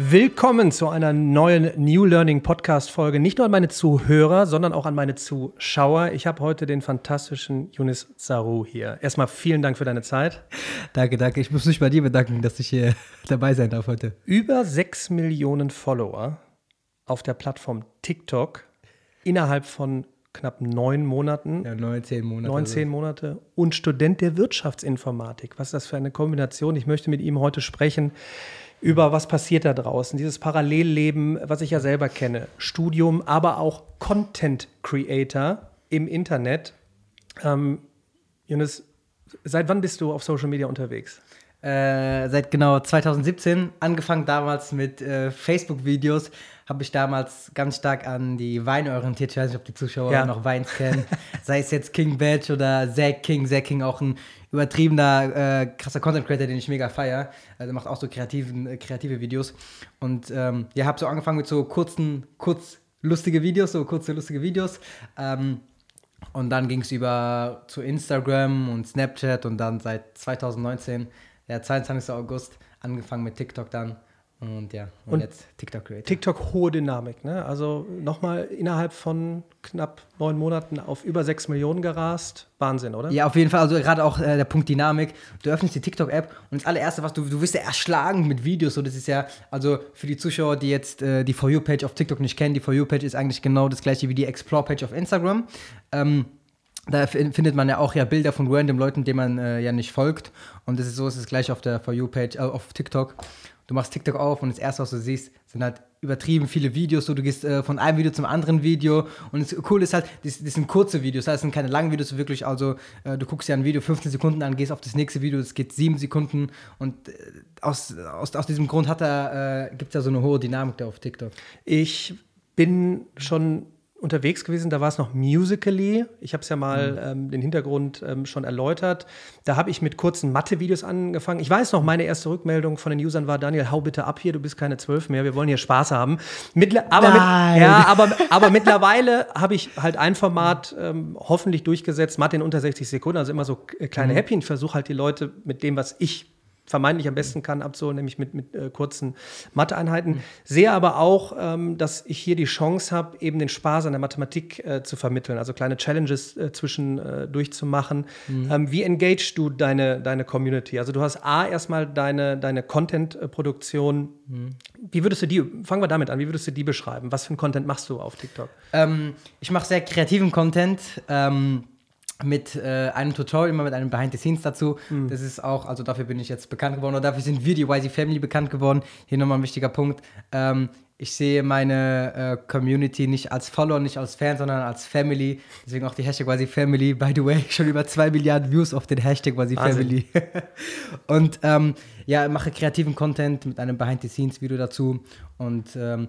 Willkommen zu einer neuen New Learning Podcast Folge. Nicht nur an meine Zuhörer, sondern auch an meine Zuschauer. Ich habe heute den fantastischen Yunis Saru hier. Erstmal vielen Dank für deine Zeit. Danke, danke. Ich muss mich bei dir bedanken, dass ich hier dabei sein darf heute. Über sechs Millionen Follower auf der Plattform TikTok innerhalb von knapp neun Monaten. Ja, neun, zehn Monate. Neun, zehn Monate. Und Student der Wirtschaftsinformatik. Was ist das für eine Kombination? Ich möchte mit ihm heute sprechen über was passiert da draußen, dieses Parallelleben, was ich ja selber kenne, Studium, aber auch Content Creator im Internet. Ähm, Jonas, seit wann bist du auf Social Media unterwegs? Äh, seit genau 2017, angefangen damals mit äh, Facebook-Videos, habe ich damals ganz stark an die Weine orientiert. Ich weiß nicht, ob die Zuschauer ja. noch Weins kennen. Sei es jetzt King Badge oder Zack King. Zack King auch ein übertriebener, äh, krasser Content Creator, den ich mega feiere. Also macht auch so kreativen, äh, kreative Videos. Und ähm, ja, habe so angefangen mit so kurzen, kurz lustige Videos, so kurze lustige Videos. Ähm, und dann ging es über zu Instagram und Snapchat und dann seit 2019, der 22. August, angefangen mit TikTok dann. Und ja, und, und jetzt TikTok Creator. TikTok hohe Dynamik, ne? Also nochmal innerhalb von knapp neun Monaten auf über sechs Millionen gerast. Wahnsinn, oder? Ja, auf jeden Fall. Also gerade auch äh, der Punkt Dynamik. Du öffnest die TikTok-App und das allererste, was du, du wirst ja erschlagen mit Videos. So, das ist ja, also für die Zuschauer, die jetzt äh, die For You-Page auf TikTok nicht kennen, die For You-Page ist eigentlich genau das gleiche wie die Explore-Page auf Instagram. Ähm, da findet man ja auch ja Bilder von random Leuten, denen man äh, ja nicht folgt. Und das ist so, ist es gleich auf der For You-Page, äh, auf TikTok du machst TikTok auf und das erste, was du siehst, sind halt übertrieben viele Videos. So, du gehst äh, von einem Video zum anderen Video und das Coole ist halt, das, das sind kurze Videos, das sind keine langen Videos, wirklich. Also, äh, du guckst ja ein Video 15 Sekunden an, gehst auf das nächste Video, das geht 7 Sekunden und äh, aus, aus, aus diesem Grund hat äh, gibt es ja so eine hohe Dynamik da auf TikTok. Ich bin schon unterwegs gewesen, da war es noch Musically. Ich habe es ja mal mhm. ähm, den Hintergrund ähm, schon erläutert. Da habe ich mit kurzen Mathe-Videos angefangen. Ich weiß noch, meine erste Rückmeldung von den Usern war, Daniel, hau bitte ab hier, du bist keine zwölf mehr, wir wollen hier Spaß haben. Mittler aber, mit, ja, aber, aber mittlerweile habe ich halt ein Format ähm, hoffentlich durchgesetzt, Mathe in unter 60 Sekunden, also immer so kleine mhm. Häppchen. Ich versuche halt die Leute mit dem, was ich vermeintlich am besten kann, abzuholen, nämlich mit, mit äh, kurzen Matheeinheiten. Mhm. Sehe aber auch, ähm, dass ich hier die Chance habe, eben den Spaß an der Mathematik äh, zu vermitteln, also kleine Challenges äh, zwischen äh, durchzumachen. Mhm. Ähm, wie engagest du deine, deine Community? Also du hast A, erstmal deine, deine Content-Produktion. Mhm. Wie würdest du die, fangen wir damit an, wie würdest du die beschreiben? Was für einen Content machst du auf TikTok? Ähm, ich mache sehr kreativen Content. Ähm mit äh, einem Tutorial, immer mit einem Behind the Scenes dazu. Mhm. Das ist auch, also dafür bin ich jetzt bekannt geworden oder dafür sind wir, die YZ Family, bekannt geworden. Hier nochmal ein wichtiger Punkt. Ähm, ich sehe meine äh, Community nicht als Follower, nicht als Fan, sondern als Family. Deswegen auch die Hashtag YZ Family. By the way, schon über zwei Milliarden Views auf den Hashtag YZ Family. und ähm, ja, mache kreativen Content mit einem Behind the Scenes Video dazu. Und ähm,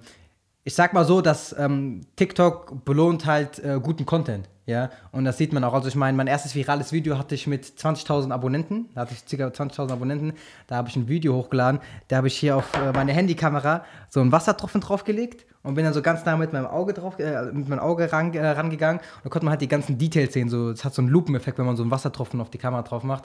ich sag mal so, dass ähm, TikTok belohnt halt äh, guten Content. Ja, und das sieht man auch. Also ich meine, mein erstes virales Video hatte ich mit 20.000 Abonnenten. Da hatte ich ca. 20.000 Abonnenten. Da habe ich ein Video hochgeladen. Da habe ich hier auf äh, meine Handykamera so einen Wassertropfen draufgelegt und bin dann so ganz nah mit meinem Auge drauf, äh, mit meinem Auge ran, äh, rangegangen. Und da konnte man halt die ganzen Details sehen. So, es hat so einen Lupeneffekt, wenn man so einen Wassertropfen auf die Kamera drauf macht.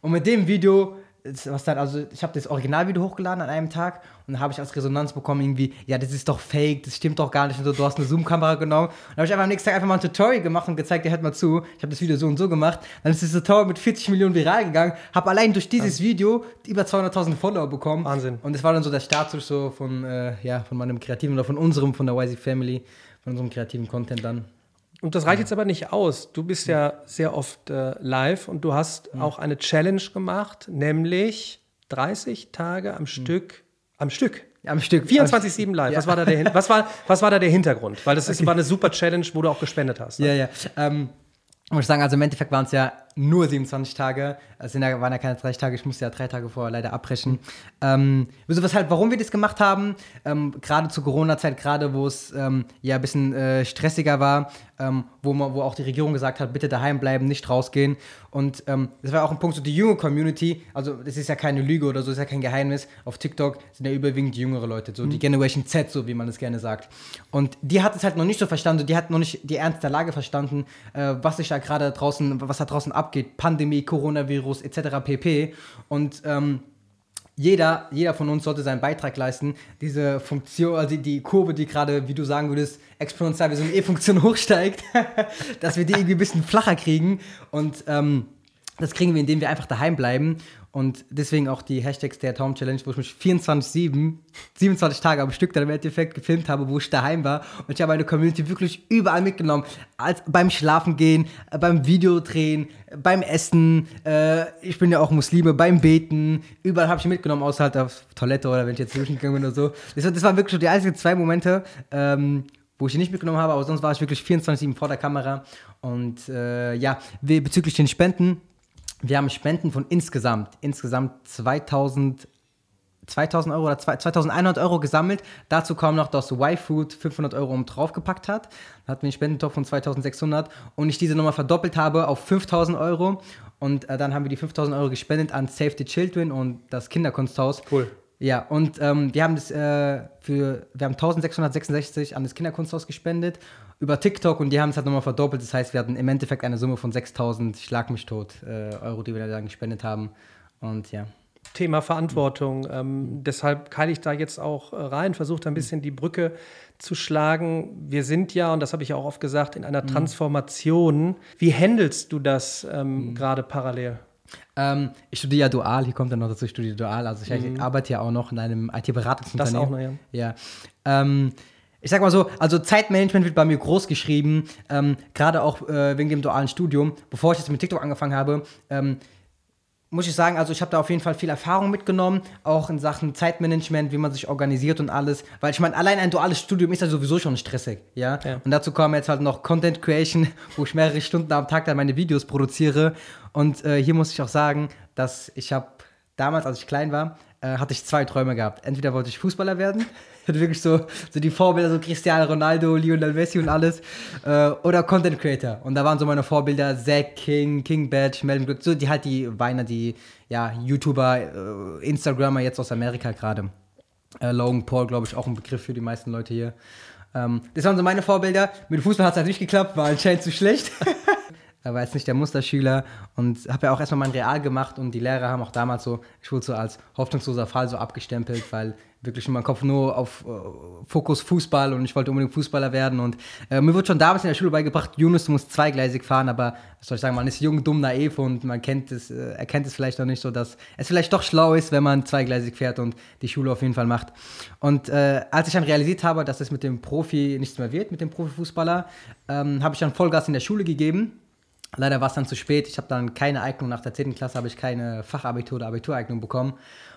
Und mit dem Video was dann, also ich habe das Originalvideo hochgeladen an einem Tag und dann habe ich als Resonanz bekommen, irgendwie, ja, das ist doch fake, das stimmt doch gar nicht und so, du hast eine Zoom-Kamera genommen. Und dann habe ich einfach am nächsten Tag einfach mal ein Tutorial gemacht und gezeigt, ja, hört mal zu, ich habe das Video so und so gemacht. Dann ist das Tutorial mit 40 Millionen viral gegangen, habe allein durch dieses Video über 200.000 Follower bekommen. Wahnsinn. Und das war dann so der Status so von, äh, ja, von meinem kreativen oder von unserem, von der YZ Family, von unserem kreativen Content dann. Und das reicht jetzt aber nicht aus. Du bist ja sehr oft äh, live und du hast mhm. auch eine Challenge gemacht, nämlich 30 Tage am Stück, am Stück. Am Stück. 24-7 live. Ja. Was, war da der, was, war, was war da der Hintergrund? Weil das ist, okay. war eine super Challenge, wo du auch gespendet hast. Ne? Ja, ja. Ähm, muss ich sagen, also im Endeffekt waren es ja nur 27 Tage. Es sind ja, waren ja keine 30 Tage, ich musste ja drei Tage vorher leider abbrechen. Ähm, also was halt, warum wir das gemacht haben, ähm, gerade zur Corona-Zeit, gerade wo es ähm, ja ein bisschen äh, stressiger war, ähm, wo, man, wo auch die Regierung gesagt hat, bitte daheim bleiben, nicht rausgehen. Und ähm, das war auch ein Punkt, so die junge Community, also das ist ja keine Lüge oder so, ist ja kein Geheimnis, auf TikTok sind ja überwiegend jüngere Leute, so mhm. die Generation Z, so wie man es gerne sagt. Und die hat es halt noch nicht so verstanden, die hat noch nicht die Ernst der Lage verstanden, äh, was sich da gerade draußen, was da draußen abgeht, Pandemie, Coronavirus etc. pp. Und ähm, jeder, jeder von uns sollte seinen Beitrag leisten. Diese Funktion, also die Kurve, die gerade, wie du sagen würdest, exponentiell wie so eine E-Funktion hochsteigt, dass wir die irgendwie ein bisschen flacher kriegen. Und ähm, das kriegen wir, indem wir einfach daheim bleiben. Und deswegen auch die Hashtags der Tom Challenge, wo ich mich 24-7, 27 Tage am Stück dann im Endeffekt gefilmt habe, wo ich daheim war. Und ich habe meine Community wirklich überall mitgenommen. Als, beim Schlafen gehen, äh, beim Videodrehen, beim Essen. Äh, ich bin ja auch Muslime, beim Beten. Überall habe ich mitgenommen, außer halt auf Toilette oder wenn ich jetzt zwischengegangen bin oder so. Das, das waren wirklich so die einzigen zwei Momente, ähm, wo ich ihn nicht mitgenommen habe, aber sonst war ich wirklich 24-7 vor der Kamera. Und äh, ja, bezüglich den Spenden, wir haben Spenden von insgesamt, insgesamt 2000, 2000 Euro oder 2100 Euro gesammelt. Dazu kam noch, dass Y-Food 500 Euro um draufgepackt hat. Dann hatten wir einen Spendentopf von 2600 und ich diese nochmal verdoppelt habe auf 5000 Euro. Und äh, dann haben wir die 5000 Euro gespendet an Save the Children und das Kinderkunsthaus. Cool. Ja, und ähm, wir haben das äh, für, wir haben 1666 an das Kinderkunsthaus gespendet über TikTok und die haben es halt nochmal verdoppelt. Das heißt, wir hatten im Endeffekt eine Summe von 6000, schlag mich tot, äh, Euro, die wir dann gespendet haben. Und ja. Thema Verantwortung. Ähm, deshalb keile ich da jetzt auch äh, rein, versuche da ein bisschen die Brücke zu schlagen. Wir sind ja, und das habe ich ja auch oft gesagt, in einer mhm. Transformation. Wie handelst du das ähm, mhm. gerade parallel? Ähm, ich studiere ja dual, hier kommt dann noch dazu, ich studiere dual. Also ich mhm. arbeite ja auch noch in einem IT-Beratungsunternehmen. Das auch noch, ja. Ja. Ich sag mal so, also Zeitmanagement wird bei mir groß geschrieben, ähm, gerade auch äh, wegen dem dualen Studium. Bevor ich jetzt mit TikTok angefangen habe, ähm, muss ich sagen, also ich habe da auf jeden Fall viel Erfahrung mitgenommen, auch in Sachen Zeitmanagement, wie man sich organisiert und alles. Weil ich meine, allein ein duales Studium ist ja sowieso schon stressig, ja? ja. Und dazu kommen jetzt halt noch Content Creation, wo ich mehrere Stunden am Tag dann meine Videos produziere. Und äh, hier muss ich auch sagen, dass ich habe damals, als ich klein war, äh, hatte ich zwei Träume gehabt. Entweder wollte ich Fußballer werden hatte wirklich so, so die Vorbilder, so Cristiano Ronaldo, Lionel Messi und alles. Äh, oder Content Creator. Und da waren so meine Vorbilder Zack King, King Badge, Melvin Glück, so die halt die Weiner, die ja, YouTuber, äh, Instagrammer jetzt aus Amerika gerade. Äh, Logan Paul, glaube ich, auch ein Begriff für die meisten Leute hier. Ähm, das waren so meine Vorbilder. Mit Fußball hat es halt nicht geklappt, war anscheinend zu schlecht. Er war jetzt nicht der Musterschüler und habe ja auch erstmal mein Real gemacht und die Lehrer haben auch damals so, ich wurde so als hoffnungsloser Fall so abgestempelt, weil wirklich in meinem Kopf nur auf äh, Fokus Fußball und ich wollte unbedingt Fußballer werden. Und äh, mir wurde schon damals in der Schule beigebracht, Yunus, du musst zweigleisig fahren, aber was soll ich sagen, man ist jung, dumm, naiv und man kennt es, äh, erkennt es vielleicht noch nicht so, dass es vielleicht doch schlau ist, wenn man zweigleisig fährt und die Schule auf jeden Fall macht. Und äh, als ich dann realisiert habe, dass es mit dem Profi nichts mehr wird, mit dem Profifußballer, ähm, habe ich dann Vollgas in der Schule gegeben. Leider war es dann zu spät. Ich habe dann keine Eignung nach der 10. Klasse, habe ich keine Fachabitur oder Abitureignung bekommen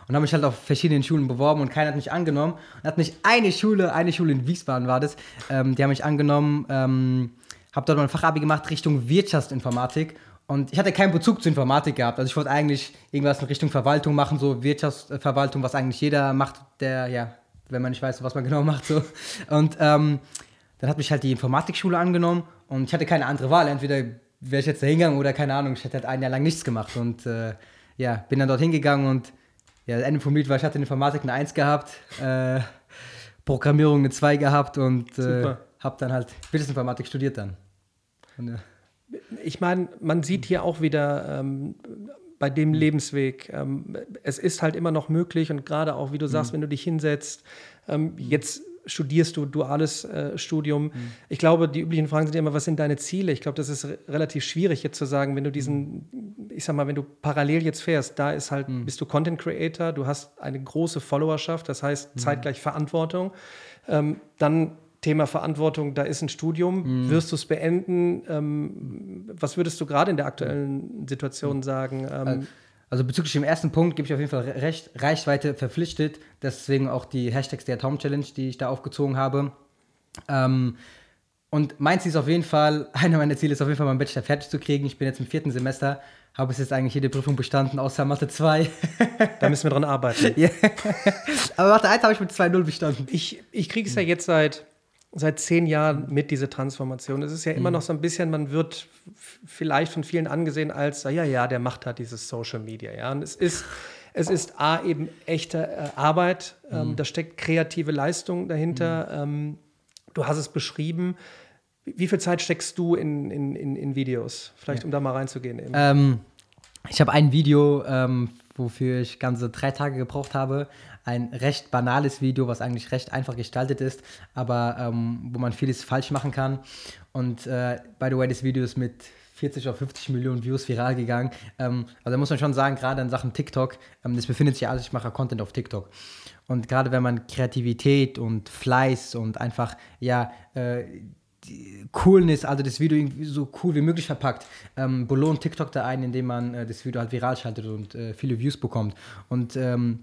und habe mich halt auf verschiedenen Schulen beworben und keiner hat mich angenommen. Und hat mich eine Schule, eine Schule in Wiesbaden war das, ähm, die haben mich angenommen, ähm, habe dort mein Fachabi gemacht Richtung Wirtschaftsinformatik und ich hatte keinen Bezug zur Informatik gehabt. Also ich wollte eigentlich irgendwas in Richtung Verwaltung machen, so Wirtschaftsverwaltung, was eigentlich jeder macht, der, ja, wenn man nicht weiß, was man genau macht. So. Und ähm, dann hat mich halt die Informatikschule angenommen und ich hatte keine andere Wahl. Entweder wäre ich jetzt da hingegangen oder keine Ahnung, ich hätte halt ein Jahr lang nichts gemacht. Und äh, ja, bin dann dort hingegangen und ja, das Ende vom Lied war, ich hatte in Informatik eine 1 gehabt, äh, Programmierung eine 2 gehabt und äh, habe dann halt Wirtschaftsinformatik studiert dann. Und, ja. Ich meine, man sieht hier auch wieder ähm, bei dem Lebensweg, ähm, es ist halt immer noch möglich und gerade auch, wie du sagst, mhm. wenn du dich hinsetzt, ähm, jetzt studierst du duales äh, Studium. Mhm. Ich glaube, die üblichen Fragen sind immer, was sind deine Ziele? Ich glaube, das ist relativ schwierig jetzt zu sagen, wenn du diesen, ich sag mal, wenn du parallel jetzt fährst, da ist halt, mhm. bist du Content Creator, du hast eine große Followerschaft, das heißt mhm. zeitgleich Verantwortung. Ähm, dann Thema Verantwortung, da ist ein Studium, mhm. wirst du es beenden? Ähm, was würdest du gerade in der aktuellen Situation mhm. sagen? Ähm, also bezüglich dem ersten Punkt gebe ich auf jeden Fall recht, Reichweite verpflichtet. Deswegen auch die Hashtags der Tom Challenge, die ich da aufgezogen habe. Ähm, und mein Ziel ist auf jeden Fall, einer meiner Ziele ist auf jeden Fall, meinen Bachelor fertig zu kriegen. Ich bin jetzt im vierten Semester, habe es jetzt eigentlich jede Prüfung bestanden, außer Mathe 2. da müssen wir dran arbeiten. ja. Aber Mathe 1 habe ich mit 2-0 bestanden. Ich, ich kriege es ja jetzt seit seit zehn Jahren mit, diese Transformation. Es ist ja immer mhm. noch so ein bisschen, man wird vielleicht von vielen angesehen als, ja, ja, der macht halt dieses Social Media. Ja? Und es ist, es ist A, eben echte äh, Arbeit, ähm, mhm. da steckt kreative Leistung dahinter. Mhm. Ähm, du hast es beschrieben. Wie viel Zeit steckst du in, in, in, in Videos? Vielleicht, ja. um da mal reinzugehen. Ähm, ich habe ein Video ähm, wofür ich ganze drei Tage gebraucht habe. Ein recht banales Video, was eigentlich recht einfach gestaltet ist, aber ähm, wo man vieles falsch machen kann. Und äh, by the way, das Video ist mit 40 oder 50 Millionen Views viral gegangen. Ähm, also da muss man schon sagen, gerade in Sachen TikTok, ähm, das befindet sich alles, ich mache Content auf TikTok. Und gerade wenn man Kreativität und Fleiß und einfach, ja, äh, Coolness, also das Video so cool wie möglich verpackt, ähm, belohnt TikTok da ein, indem man äh, das Video halt viral schaltet und äh, viele Views bekommt. Und ähm,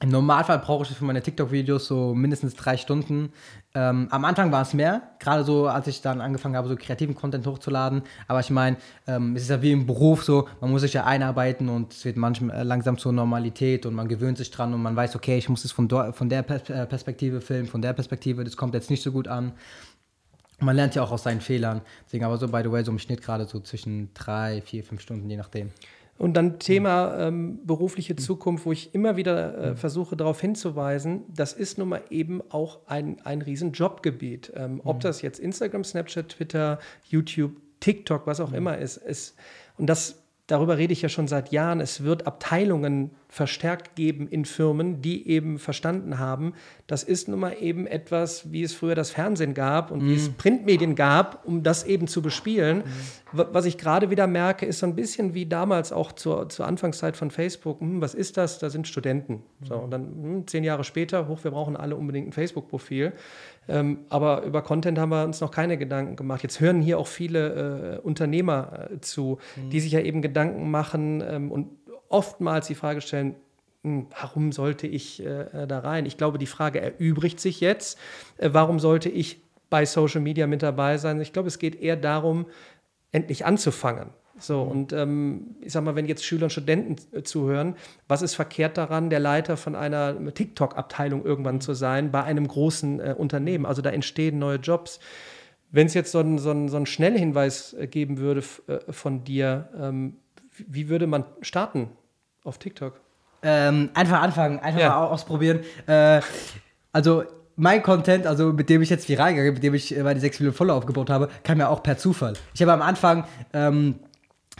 im Normalfall brauche ich für meine TikTok-Videos so mindestens drei Stunden. Ähm, am Anfang war es mehr, gerade so, als ich dann angefangen habe, so kreativen Content hochzuladen. Aber ich meine, ähm, es ist ja wie im Beruf so, man muss sich ja einarbeiten und es wird manchmal äh, langsam zur Normalität und man gewöhnt sich dran und man weiß, okay, ich muss es von, von der äh, Perspektive filmen, von der Perspektive, das kommt jetzt nicht so gut an. Man lernt ja auch aus seinen Fehlern. Deswegen aber so, by the way, so im Schnitt gerade so zwischen drei, vier, fünf Stunden, je nachdem. Und dann Thema ähm, berufliche Zukunft, wo ich immer wieder äh, versuche darauf hinzuweisen, das ist nun mal eben auch ein, ein riesen Jobgebiet. Ähm, ob das jetzt Instagram, Snapchat, Twitter, YouTube, TikTok, was auch immer ist. ist und das darüber rede ich ja schon seit Jahren, es wird Abteilungen verstärkt geben in Firmen, die eben verstanden haben, das ist nun mal eben etwas, wie es früher das Fernsehen gab und mm. wie es mhm. Printmedien gab, um das eben zu bespielen. Mm. Was ich gerade wieder merke, ist so ein bisschen wie damals auch zur, zur Anfangszeit von Facebook. Hm, was ist das? Da sind Studenten. Mm. So, und dann hm, zehn Jahre später, hoch, wir brauchen alle unbedingt ein Facebook-Profil. Ähm, aber über Content haben wir uns noch keine Gedanken gemacht. Jetzt hören hier auch viele äh, Unternehmer äh, zu, mhm. die sich ja eben Gedanken machen ähm, und oftmals die Frage stellen, hm, warum sollte ich äh, da rein? Ich glaube, die Frage erübrigt sich jetzt. Äh, warum sollte ich bei Social Media mit dabei sein? Ich glaube, es geht eher darum, endlich anzufangen. So, mhm. und ähm, ich sag mal, wenn jetzt Schüler und Studenten äh, zuhören, was ist verkehrt daran, der Leiter von einer TikTok-Abteilung irgendwann mhm. zu sein, bei einem großen äh, Unternehmen? Also da entstehen neue Jobs. Wenn es jetzt so einen so so ein Schnellhinweis äh, geben würde äh, von dir, ähm, wie würde man starten auf TikTok? Ähm, einfach anfangen, einfach ja. mal ausprobieren. Äh, also mein Content, also mit dem ich jetzt viral gegangen, mit dem ich meine 6 Millionen Follower aufgebaut habe, kam ja auch per Zufall. Ich habe am Anfang ähm,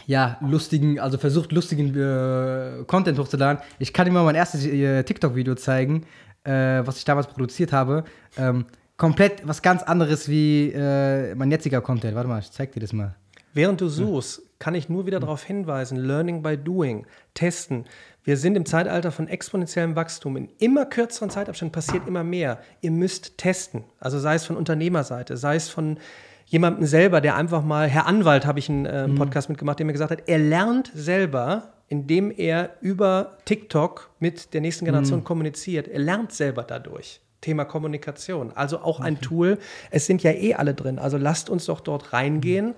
ja, lustigen, also versucht, lustigen äh, Content hochzuladen. Ich kann dir mal mein erstes äh, TikTok-Video zeigen, äh, was ich damals produziert habe. Ähm, komplett was ganz anderes wie äh, mein jetziger Content. Warte mal, ich zeig dir das mal. Während du suchst, kann ich nur wieder darauf hinweisen, Learning by Doing, testen. Wir sind im Zeitalter von exponentiellem Wachstum. In immer kürzeren Zeitabständen passiert immer mehr. Ihr müsst testen. Also sei es von Unternehmerseite, sei es von jemandem selber, der einfach mal, Herr Anwalt, habe ich einen äh, mhm. Podcast mitgemacht, der mir gesagt hat, er lernt selber, indem er über TikTok mit der nächsten Generation mhm. kommuniziert. Er lernt selber dadurch. Thema Kommunikation. Also auch ein Tool. Es sind ja eh alle drin. Also lasst uns doch dort reingehen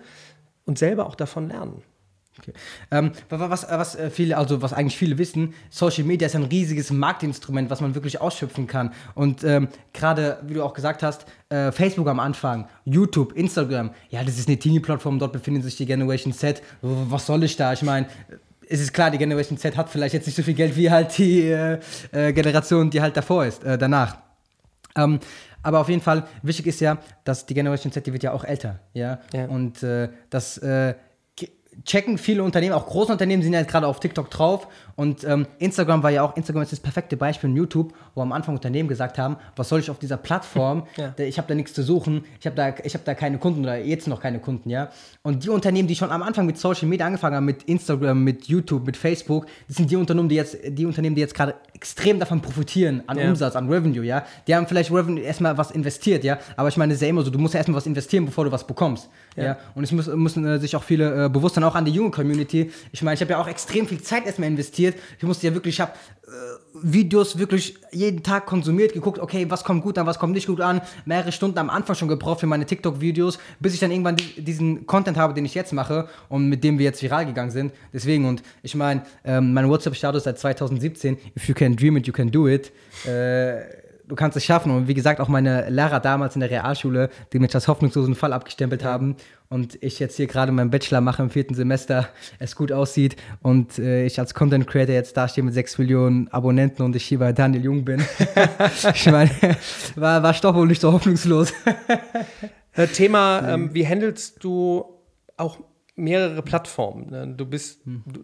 und selber auch davon lernen. Okay. Ähm, was, was, äh, viele, also was eigentlich viele wissen, Social Media ist ein riesiges Marktinstrument, was man wirklich ausschöpfen kann. Und ähm, gerade, wie du auch gesagt hast, äh, Facebook am Anfang, YouTube, Instagram, ja, das ist eine Teenie-Plattform, dort befindet sich die Generation Z. Was soll ich da? Ich meine, es ist klar, die Generation Z hat vielleicht jetzt nicht so viel Geld wie halt die äh, äh, Generation, die halt davor ist, äh, danach. Ähm, aber auf jeden Fall, wichtig ist ja, dass die Generation Z, die wird ja auch älter, ja. ja. Und äh, dass äh, checken viele Unternehmen, auch große Unternehmen sind ja gerade auf TikTok drauf und ähm, Instagram war ja auch, Instagram ist das perfekte Beispiel in YouTube, wo am Anfang Unternehmen gesagt haben, was soll ich auf dieser Plattform, ja. ich habe da nichts zu suchen, ich habe da, hab da keine Kunden oder jetzt noch keine Kunden, ja. Und die Unternehmen, die schon am Anfang mit Social Media angefangen haben, mit Instagram, mit YouTube, mit Facebook, das sind die Unternehmen, die jetzt, die Unternehmen, die jetzt gerade extrem davon profitieren, an ja. Umsatz, an Revenue, ja. Die haben vielleicht Revenue erstmal was investiert, ja. Aber ich meine, es ist ja immer so, du musst ja erstmal was investieren, bevor du was bekommst. Ja. ja? Und es müssen, müssen äh, sich auch viele äh, bewusst sein, auch an die junge Community. Ich meine, ich habe ja auch extrem viel Zeit erstmal investiert. Ich musste ja wirklich, ich habe äh, Videos wirklich jeden Tag konsumiert, geguckt, okay, was kommt gut an, was kommt nicht gut an. Mehrere Stunden am Anfang schon gebraucht für meine TikTok-Videos, bis ich dann irgendwann die, diesen Content habe, den ich jetzt mache und mit dem wir jetzt viral gegangen sind. Deswegen, und ich meine, ähm, mein WhatsApp-Status seit 2017, if you can dream it, you can do it. Äh, du kannst es schaffen. Und wie gesagt, auch meine Lehrer damals in der Realschule, die mich als hoffnungslosen Fall abgestempelt haben und ich jetzt hier gerade meinen Bachelor mache im vierten Semester, es gut aussieht und äh, ich als Content Creator jetzt dastehe mit sechs Millionen Abonnenten und ich hier bei Daniel Jung bin. ich meine, war, war doch wohl nicht so hoffnungslos. Thema, ähm, wie handelst du auch mehrere Plattformen. Ne? Du bist, hm. du,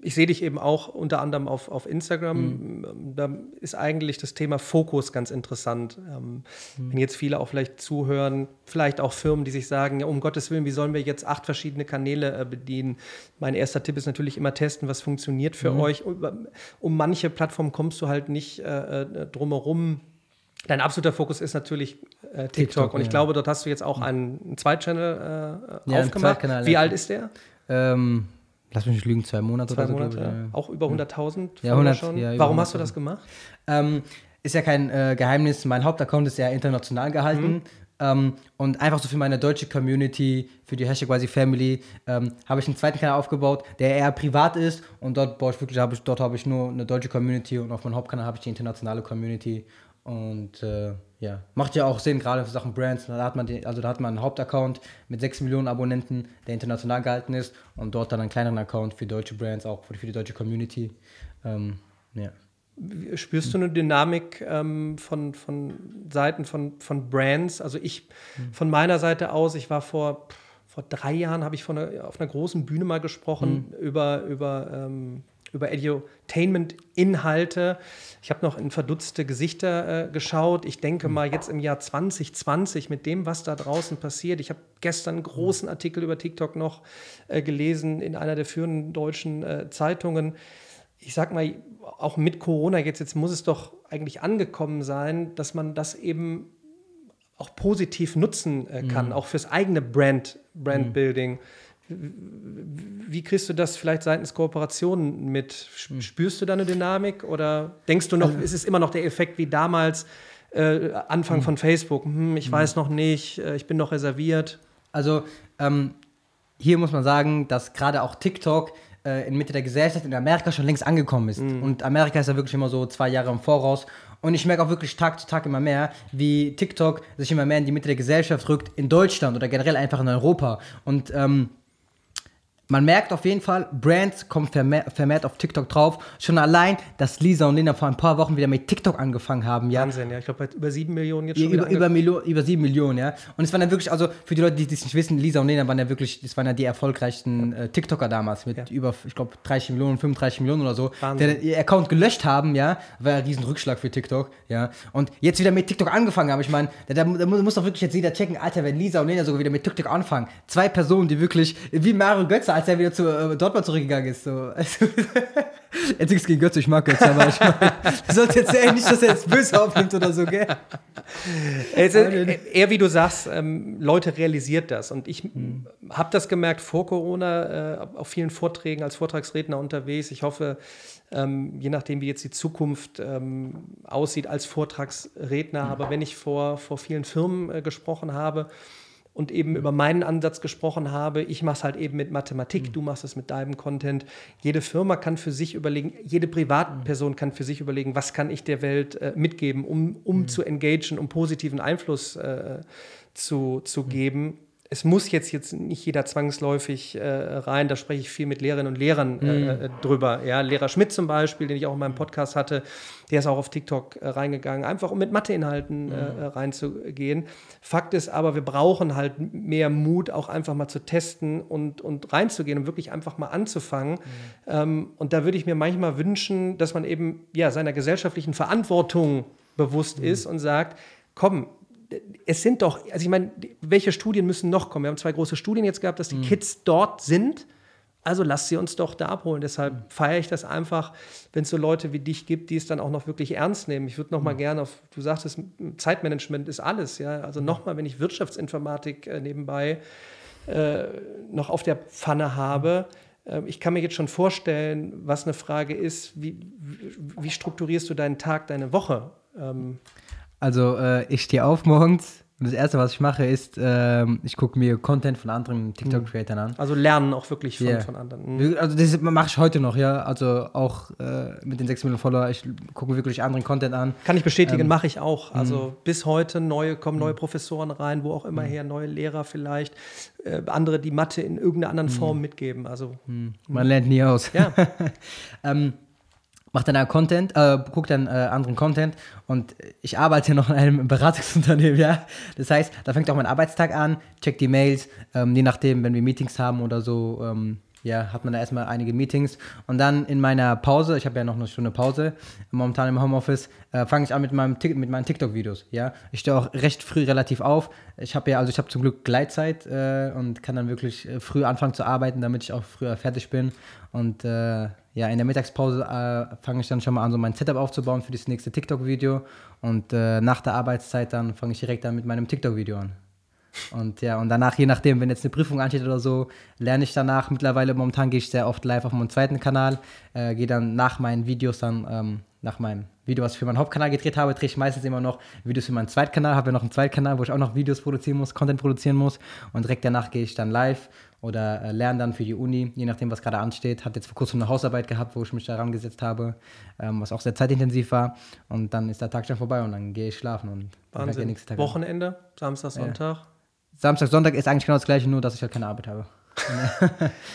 ich sehe dich eben auch unter anderem auf, auf Instagram. Hm. Da ist eigentlich das Thema Fokus ganz interessant. Ähm, hm. Wenn jetzt viele auch vielleicht zuhören, vielleicht auch Firmen, die sich sagen, ja, um Gottes Willen, wie sollen wir jetzt acht verschiedene Kanäle äh, bedienen? Mein erster Tipp ist natürlich immer testen, was funktioniert für mhm. euch. Um, um, manche Plattformen kommst du halt nicht äh, äh drumherum Dein absoluter Fokus ist natürlich äh, TikTok. TikTok. und ich ja. glaube, dort hast du jetzt auch einen, einen Zweit-Channel äh, ja, aufgemacht. Wie alt ist der? Ähm, lass mich nicht lügen, zwei Monate zwei oder so. Monate, ja. Auch über 100.000 ja, 100, schon. Ja, Warum hast du das gemacht? Ähm, ist ja kein äh, Geheimnis. Mein Hauptaccount ist ja international gehalten. Mhm. Ähm, und einfach so für meine deutsche Community, für die Hashtag quasi Family, ähm, habe ich einen zweiten Kanal aufgebaut, der eher privat ist. Und dort baue ich wirklich, hab ich, dort habe ich nur eine deutsche Community und auf meinem Hauptkanal habe ich die internationale Community. Und äh, ja, macht ja auch Sinn, gerade für Sachen Brands. Da hat man den, also da hat man einen Hauptaccount mit 6 Millionen Abonnenten, der international gehalten ist und dort dann einen kleineren Account für deutsche Brands, auch für die deutsche Community. Ähm, ja. Spürst du eine Dynamik ähm, von, von Seiten von, von Brands? Also ich mhm. von meiner Seite aus, ich war vor, vor drei Jahren, habe ich von einer, auf einer großen Bühne mal gesprochen mhm. über, über ähm, über Edutainment-Inhalte. Ich habe noch in verdutzte Gesichter äh, geschaut. Ich denke hm. mal jetzt im Jahr 2020 mit dem, was da draußen passiert. Ich habe gestern einen großen Artikel über TikTok noch äh, gelesen in einer der führenden deutschen äh, Zeitungen. Ich sag mal, auch mit Corona jetzt, jetzt muss es doch eigentlich angekommen sein, dass man das eben auch positiv nutzen äh, kann, mhm. auch fürs eigene Brand, Brandbuilding. Mhm wie kriegst du das vielleicht seitens Kooperationen mit? Spürst du da eine Dynamik oder denkst du noch, also, ist es immer noch der Effekt wie damals, äh, Anfang hm. von Facebook? Hm, ich hm. weiß noch nicht, äh, ich bin noch reserviert. Also ähm, hier muss man sagen, dass gerade auch TikTok äh, in Mitte der Gesellschaft in Amerika schon längst angekommen ist. Mhm. Und Amerika ist ja wirklich immer so zwei Jahre im Voraus. Und ich merke auch wirklich Tag zu Tag immer mehr, wie TikTok sich immer mehr in die Mitte der Gesellschaft rückt, in Deutschland oder generell einfach in Europa. Und ähm, man merkt auf jeden Fall, Brands kommen vermehrt, vermehrt, auf TikTok drauf. Schon allein, dass Lisa und Lena vor ein paar Wochen wieder mit TikTok angefangen haben, ja. Wahnsinn, ja. Ich glaube, über sieben Millionen jetzt schon. Über, über, Milo über sieben Millionen, ja. Und es waren dann wirklich, also für die Leute, die es nicht wissen, Lisa und Lena waren ja wirklich, das waren ja die erfolgreichsten äh, TikToker damals mit ja. über, ich glaube, 30 Millionen, 35 Millionen oder so, Wahnsinn. die ihr Account gelöscht haben, ja. War ein riesen Rückschlag für TikTok, ja. Und jetzt wieder mit TikTok angefangen haben. Ich meine, da, da, da, muss doch wirklich jetzt jeder checken, Alter, wenn Lisa und Lena sogar wieder mit TikTok anfangen. Zwei Personen, die wirklich, wie Mario Götze, als er wieder zu äh, Dortmund zurückgegangen ist. So. Also, jetzt nichts gegen Götze, ich mag Götze, aber ich meine, du sollst jetzt eher nicht, dass er jetzt böse aufnimmt oder so, gell? Also, eher wie du sagst, ähm, Leute realisiert das. Und ich hm. habe das gemerkt vor Corona, äh, auf vielen Vorträgen als Vortragsredner unterwegs. Ich hoffe, ähm, je nachdem, wie jetzt die Zukunft ähm, aussieht als Vortragsredner, mhm. aber wenn ich vor, vor vielen Firmen äh, gesprochen habe, und eben über meinen Ansatz gesprochen habe. Ich mache es halt eben mit Mathematik, mhm. du machst es mit deinem Content. Jede Firma kann für sich überlegen, jede Privatperson kann für sich überlegen, was kann ich der Welt äh, mitgeben, um, um mhm. zu engagieren, um positiven Einfluss äh, zu, zu mhm. geben es muss jetzt, jetzt nicht jeder zwangsläufig äh, rein, da spreche ich viel mit Lehrerinnen und Lehrern äh, mhm. Äh, drüber. Ja, Lehrer Schmidt zum Beispiel, den ich auch in meinem Podcast hatte, der ist auch auf TikTok äh, reingegangen, einfach um mit Matheinhalten äh, mhm. reinzugehen. Fakt ist aber, wir brauchen halt mehr Mut, auch einfach mal zu testen und, und reinzugehen und wirklich einfach mal anzufangen. Mhm. Ähm, und da würde ich mir manchmal wünschen, dass man eben ja, seiner gesellschaftlichen Verantwortung bewusst mhm. ist und sagt, komm, es sind doch, also ich meine, welche Studien müssen noch kommen? Wir haben zwei große Studien jetzt gehabt, dass die mhm. Kids dort sind. Also lass sie uns doch da abholen. Deshalb mhm. feiere ich das einfach, wenn es so Leute wie dich gibt, die es dann auch noch wirklich ernst nehmen. Ich würde noch mhm. mal gerne auf, du sagtest, Zeitmanagement ist alles, ja. Also noch mal, wenn ich Wirtschaftsinformatik äh, nebenbei äh, noch auf der Pfanne habe, äh, ich kann mir jetzt schon vorstellen, was eine Frage ist, wie, wie strukturierst du deinen Tag, deine Woche? Ähm, also äh, ich stehe auf morgens und das Erste, was ich mache, ist, ähm, ich gucke mir Content von anderen TikTok-Creatern an. Also lernen auch wirklich von, yeah. von anderen. Mhm. Also das mache ich heute noch, ja. Also auch äh, mit den 6 Millionen Follower, ich gucke wirklich anderen Content an. Kann ich bestätigen, ähm, mache ich auch. Also mh. bis heute neue, kommen neue mhm. Professoren rein, wo auch immer mhm. her, neue Lehrer vielleicht, äh, andere, die Mathe in irgendeiner anderen Form mitgeben. Also Man lernt nie aus. Ja. ähm, mache dann Content, äh, gucke dann äh, anderen Content und ich arbeite noch in einem Beratungsunternehmen, ja. Das heißt, da fängt auch mein Arbeitstag an, check die Mails, ähm, je nachdem, wenn wir Meetings haben oder so, ähm, ja, hat man da erstmal einige Meetings und dann in meiner Pause, ich habe ja noch eine Stunde Pause, momentan im Homeoffice, äh, fange ich an mit, meinem, mit meinen TikTok-Videos, ja. Ich stehe auch recht früh relativ auf. Ich habe ja, also ich habe zum Glück Gleitzeit äh, und kann dann wirklich äh, früh anfangen zu arbeiten, damit ich auch früher fertig bin und äh, ja, in der Mittagspause äh, fange ich dann schon mal an, so mein Setup aufzubauen für das nächste TikTok-Video und äh, nach der Arbeitszeit dann fange ich direkt dann mit meinem TikTok-Video an. Und ja, und danach, je nachdem, wenn jetzt eine Prüfung ansteht oder so, lerne ich danach. Mittlerweile, momentan gehe ich sehr oft live auf meinem zweiten Kanal, äh, gehe dann nach meinen Videos dann, ähm, nach meinem Video, was ich für meinen Hauptkanal gedreht habe, drehe ich meistens immer noch Videos für meinen Zweitkanal, habe ja noch einen Zweitkanal, wo ich auch noch Videos produzieren muss, Content produzieren muss. Und direkt danach gehe ich dann live oder äh, lerne dann für die Uni, je nachdem, was gerade ansteht. Hatte jetzt vor kurzem eine Hausarbeit gehabt, wo ich mich da rangesetzt habe, ähm, was auch sehr zeitintensiv war. Und dann ist der Tag schon vorbei und dann gehe ich schlafen und Wahnsinn. Der nächste Tag Wochenende, Samstag, Sonntag. Ja. Samstag, Sonntag ist eigentlich genau das gleiche, nur dass ich halt keine Arbeit habe.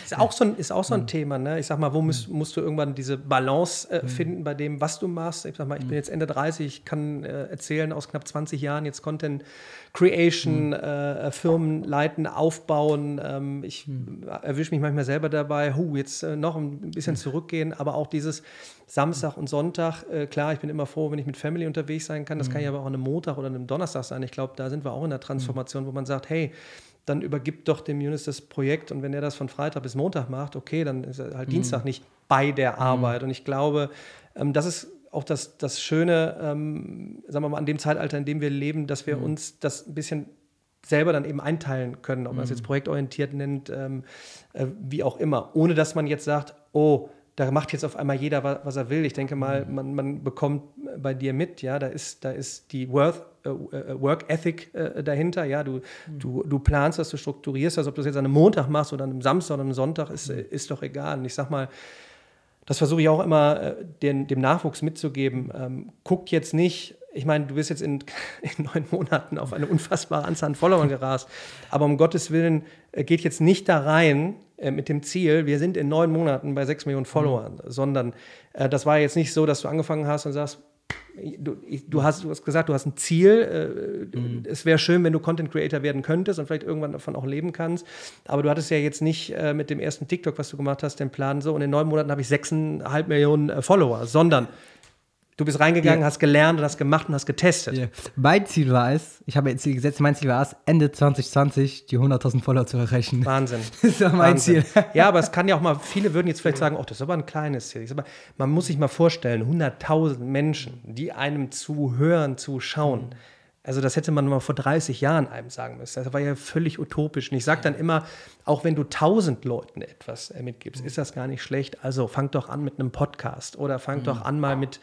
Ist auch so ein, ist auch so ein Thema, ne? Ich sag mal, wo musst, musst du irgendwann diese Balance äh, finden bei dem, was du machst? Ich sag mal, ich bin jetzt Ende 30, ich kann äh, erzählen aus knapp 20 Jahren jetzt Content Creation, mhm. äh, Firmen leiten, aufbauen. Ähm, ich erwische mich manchmal selber dabei, hu, jetzt äh, noch ein bisschen zurückgehen, aber auch dieses Samstag und Sonntag, äh, klar, ich bin immer froh, wenn ich mit Family unterwegs sein kann. Das kann ja aber auch an einem Montag oder einem Donnerstag sein. Ich glaube, da sind wir auch in der Transformation, wo man sagt, hey, dann übergibt doch dem Yunus das Projekt und wenn er das von Freitag bis Montag macht, okay, dann ist er halt mhm. Dienstag nicht bei der mhm. Arbeit. Mhm. Und ich glaube, ähm, das ist auch das, das Schöne, ähm, sagen wir mal, an dem Zeitalter, in dem wir leben, dass wir mhm. uns das ein bisschen selber dann eben einteilen können, ob man es jetzt mhm. projektorientiert nennt, ähm, äh, wie auch immer, ohne dass man jetzt sagt, oh, da macht jetzt auf einmal jeder, was er will. Ich denke mal, mhm. man, man bekommt bei dir mit, ja, da ist, da ist die Worth, Work Ethic äh, dahinter, ja, du, mhm. du, du planst das, du strukturierst das, ob du das jetzt an einem Montag machst oder an einem Samstag oder einem Sonntag, ist, mhm. ist doch egal. Und ich sag mal, das versuche ich auch immer äh, den, dem Nachwuchs mitzugeben. Ähm, guckt jetzt nicht, ich meine, du bist jetzt in, in, neun Monaten auf eine unfassbare Anzahl an Followern gerast, aber um Gottes Willen äh, geht jetzt nicht da rein äh, mit dem Ziel, wir sind in neun Monaten bei sechs Millionen Followern, mhm. sondern äh, das war jetzt nicht so, dass du angefangen hast und sagst, Du, du, hast, du, hast, gesagt, du hast ein Ziel. Äh, mhm. Es wäre schön, wenn du Content Creator werden könntest und vielleicht irgendwann davon auch leben kannst. Aber du hattest ja jetzt nicht äh, mit dem ersten TikTok, was du gemacht hast, den Plan so, und in neun Monaten habe ich sechseinhalb Millionen äh, Follower, sondern Du bist reingegangen, ja. hast gelernt und hast gemacht und hast getestet. Ja. Mein Ziel war es, ich habe jetzt Ziel gesetzt, mein Ziel war es, Ende 2020 die 100.000 Follower zu erreichen. Wahnsinn. Das war mein Wahnsinn. Ziel. Ja, aber es kann ja auch mal, viele würden jetzt vielleicht sagen, oh, das ist aber ein kleines Ziel. Aber man muss sich mal vorstellen, 100.000 Menschen, die einem zuhören, zuschauen. Mhm. Also das hätte man mal vor 30 Jahren einem sagen müssen. Das war ja völlig utopisch. Und ich sage dann immer, auch wenn du 1000 Leuten etwas äh, mitgibst, mhm. ist das gar nicht schlecht. Also fang doch an mit einem Podcast oder fang mhm. doch an mal mit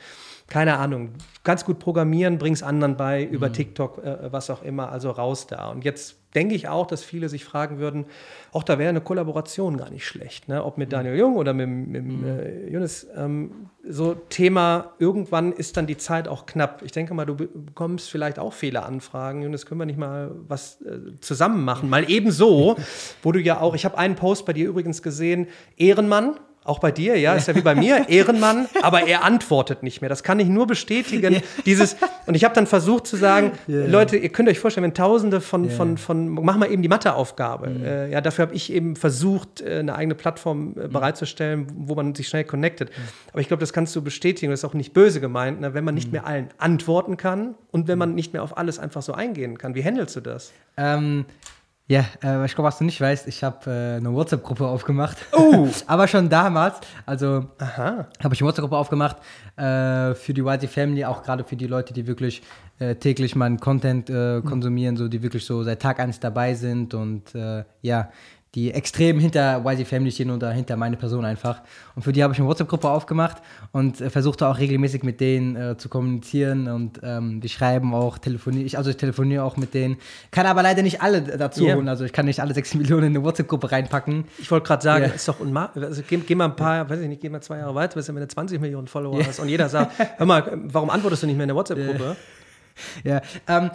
keine Ahnung, ganz gut programmieren, bring's anderen bei, über mhm. TikTok, äh, was auch immer, also raus da. Und jetzt denke ich auch, dass viele sich fragen würden, auch da wäre eine Kollaboration gar nicht schlecht, ne? ob mit mhm. Daniel Jung oder mit, mit mhm. äh, Jonas. Ähm, so Thema, irgendwann ist dann die Zeit auch knapp. Ich denke mal, du bekommst vielleicht auch viele Anfragen. Jonas, können wir nicht mal was äh, zusammen machen? Mal ebenso, wo du ja auch, ich habe einen Post bei dir übrigens gesehen, Ehrenmann, auch bei dir, ja, ist ja wie bei mir, Ehrenmann, aber er antwortet nicht mehr. Das kann ich nur bestätigen. Yeah. Dieses, und ich habe dann versucht zu sagen, yeah. Leute, ihr könnt euch vorstellen, wenn Tausende von, yeah. von, von, mach mal eben die Matheaufgabe. Mhm. Äh, ja, dafür habe ich eben versucht, äh, eine eigene Plattform äh, mhm. bereitzustellen, wo man sich schnell connectet. Mhm. Aber ich glaube, das kannst du bestätigen, das ist auch nicht böse gemeint, ne, wenn man nicht mhm. mehr allen antworten kann und wenn man nicht mehr auf alles einfach so eingehen kann. Wie handelst du das? Ähm, ja, äh, ich glaube, was du nicht weißt, ich habe äh, eine WhatsApp-Gruppe aufgemacht. Oh! Aber schon damals, also habe ich eine WhatsApp-Gruppe aufgemacht äh, für die YT Family, auch gerade für die Leute, die wirklich äh, täglich meinen Content äh, konsumieren, so die wirklich so seit Tag eins dabei sind und äh, ja, die extrem hinter YZ Family stehen oder hinter meine Person einfach. Und für die habe ich eine WhatsApp-Gruppe aufgemacht und äh, versuchte auch regelmäßig mit denen äh, zu kommunizieren und ähm, die schreiben auch, telefoniere ich, also ich telefoniere auch mit denen. Kann aber leider nicht alle dazu yeah. holen, also ich kann nicht alle sechs Millionen in eine WhatsApp-Gruppe reinpacken. Ich wollte gerade sagen, yeah. ist doch unmachbar. Also, geh, geh, mal ein paar, weiß ich nicht, geh mal zwei Jahre weiter, bis du, du 20 Millionen Follower yeah. hast und jeder sagt, hör mal, warum antwortest du nicht mehr in der WhatsApp-Gruppe? Ja, ähm,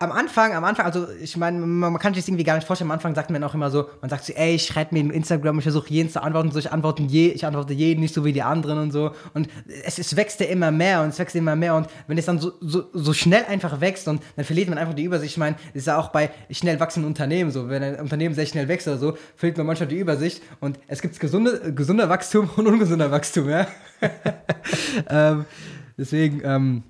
am Anfang, am Anfang, also ich meine, man, man kann sich das irgendwie gar nicht vorstellen. Am Anfang sagt man auch immer so, man sagt so, ey, ich schreibe mir in Instagram, ich versuche jeden zu antworten, so ich antworte je, ich antworte jeden, nicht so wie die anderen und so. Und es, es wächst ja immer mehr und es wächst immer mehr und wenn es dann so, so, so schnell einfach wächst und dann verliert man einfach die Übersicht. Ich meine, ist ja auch bei schnell wachsenden Unternehmen so, wenn ein Unternehmen sehr schnell wächst oder so, verliert man manchmal die Übersicht und es gibt gesunde, gesunder Wachstum und ungesunder Wachstum, ja. ähm, deswegen, ähm,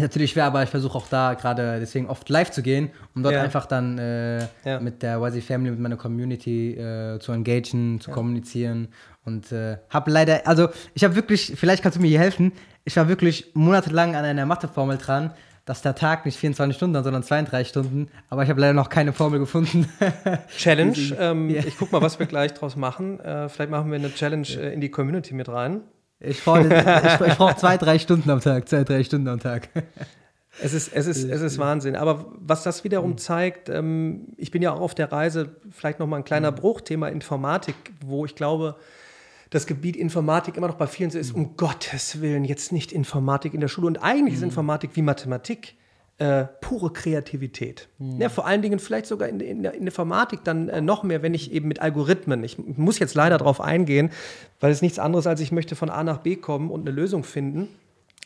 natürlich schwer, aber ich versuche auch da gerade deswegen oft live zu gehen, um dort Ja. einfach dann äh, Ja. mit der YZ Family, mit meiner Community äh, zu engagieren, zu kommunizieren und äh, habe leider, also ich habe wirklich, vielleicht kannst du mir hier helfen, ich war wirklich monatelang an einer Matheformel dran, dass der Tag nicht 24 Stunden hat, sondern 32 Stunden, aber ich habe leider noch keine Formel gefunden. Challenge. Ähm, Ja. Ich guck mal, was wir gleich draus machen. Äh, vielleicht machen wir eine Challenge äh, in die Community mit rein. ich brauche ich, ich brauch zwei, drei Stunden am Tag, zwei, drei Stunden am Tag. Es ist, es ist, es ist Wahnsinn. Aber was das wiederum Mhm. zeigt, ähm, ich bin ja auch auf der Reise, vielleicht noch mal ein kleiner Mhm. Bruch, Thema Informatik, wo ich glaube, das Gebiet Informatik immer noch bei vielen so ist, Mhm. um Gottes Willen, jetzt nicht Informatik in der Schule. Und eigentlich ist Informatik wie Mathematik. Äh, pure Kreativität. Mhm. Ja, vor allen Dingen vielleicht sogar in, in der in der Informatik dann äh, noch mehr, wenn ich eben mit Algorithmen, ich muss jetzt leider darauf eingehen, weil es nichts anderes als ich möchte von A nach B kommen und eine Lösung finden.